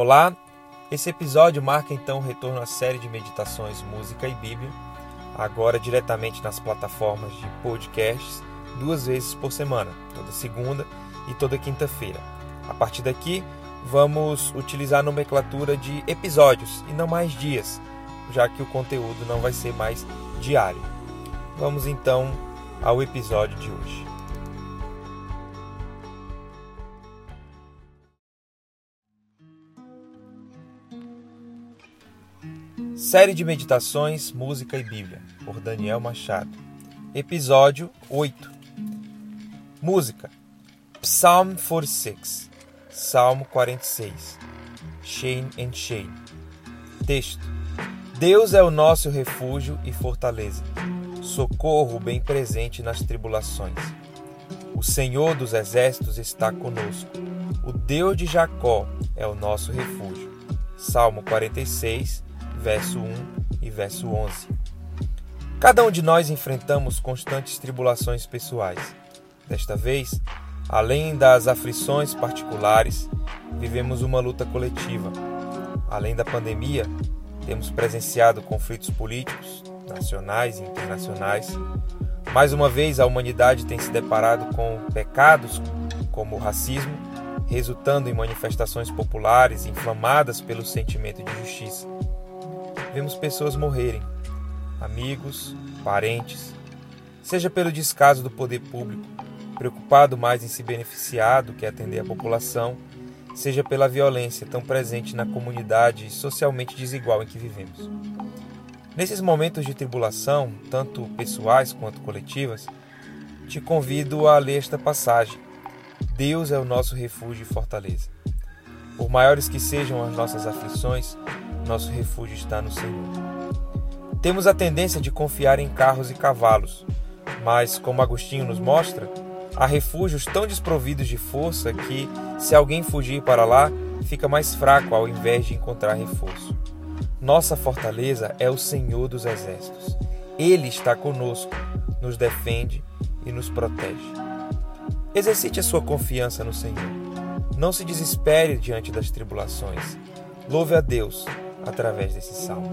Olá, esse episódio marca então o retorno à série de meditações Música e Bíblia, agora diretamente nas plataformas de podcasts, duas vezes por semana, toda segunda e toda quinta-feira. A partir daqui, vamos utilizar a nomenclatura de episódios e não mais dias, já que o conteúdo não vai ser mais diário. Vamos então ao episódio de hoje. Série de Meditações, Música e Bíblia, por Daniel Machado. Episódio 8. Música. Psalm 46. Salmo 46. Shane and Shane. Texto. Deus é o nosso refúgio e fortaleza, socorro bem presente nas tribulações. O Senhor dos exércitos está conosco. O Deus de Jacó é o nosso refúgio. Salmo 46, verso 1 e verso 11. Cada um de nós enfrentamos constantes tribulações pessoais. Desta vez, além das aflições particulares, vivemos uma luta coletiva. Além da pandemia, temos presenciado conflitos políticos, nacionais e internacionais. Mais uma vez, a humanidade tem se deparado com pecados como o racismo, resultando em manifestações populares inflamadas pelo sentimento de justiça vemos pessoas morrerem, amigos, parentes, seja pelo descaso do poder público, preocupado mais em se beneficiar do que atender a população, seja pela violência tão presente na comunidade socialmente desigual em que vivemos. Nesses momentos de tribulação, tanto pessoais quanto coletivas, te convido a ler esta passagem. Deus é o nosso refúgio e fortaleza. Por maiores que sejam as nossas aflições, nosso refúgio está no Senhor. Temos a tendência de confiar em carros e cavalos, mas, como Agostinho nos mostra, há refúgios tão desprovidos de força que, se alguém fugir para lá, fica mais fraco ao invés de encontrar reforço. Nossa fortaleza é o Senhor dos Exércitos. Ele está conosco, nos defende e nos protege. Exercite a sua confiança no Senhor. Não se desespere diante das tribulações. Louve a Deus através desse salmo.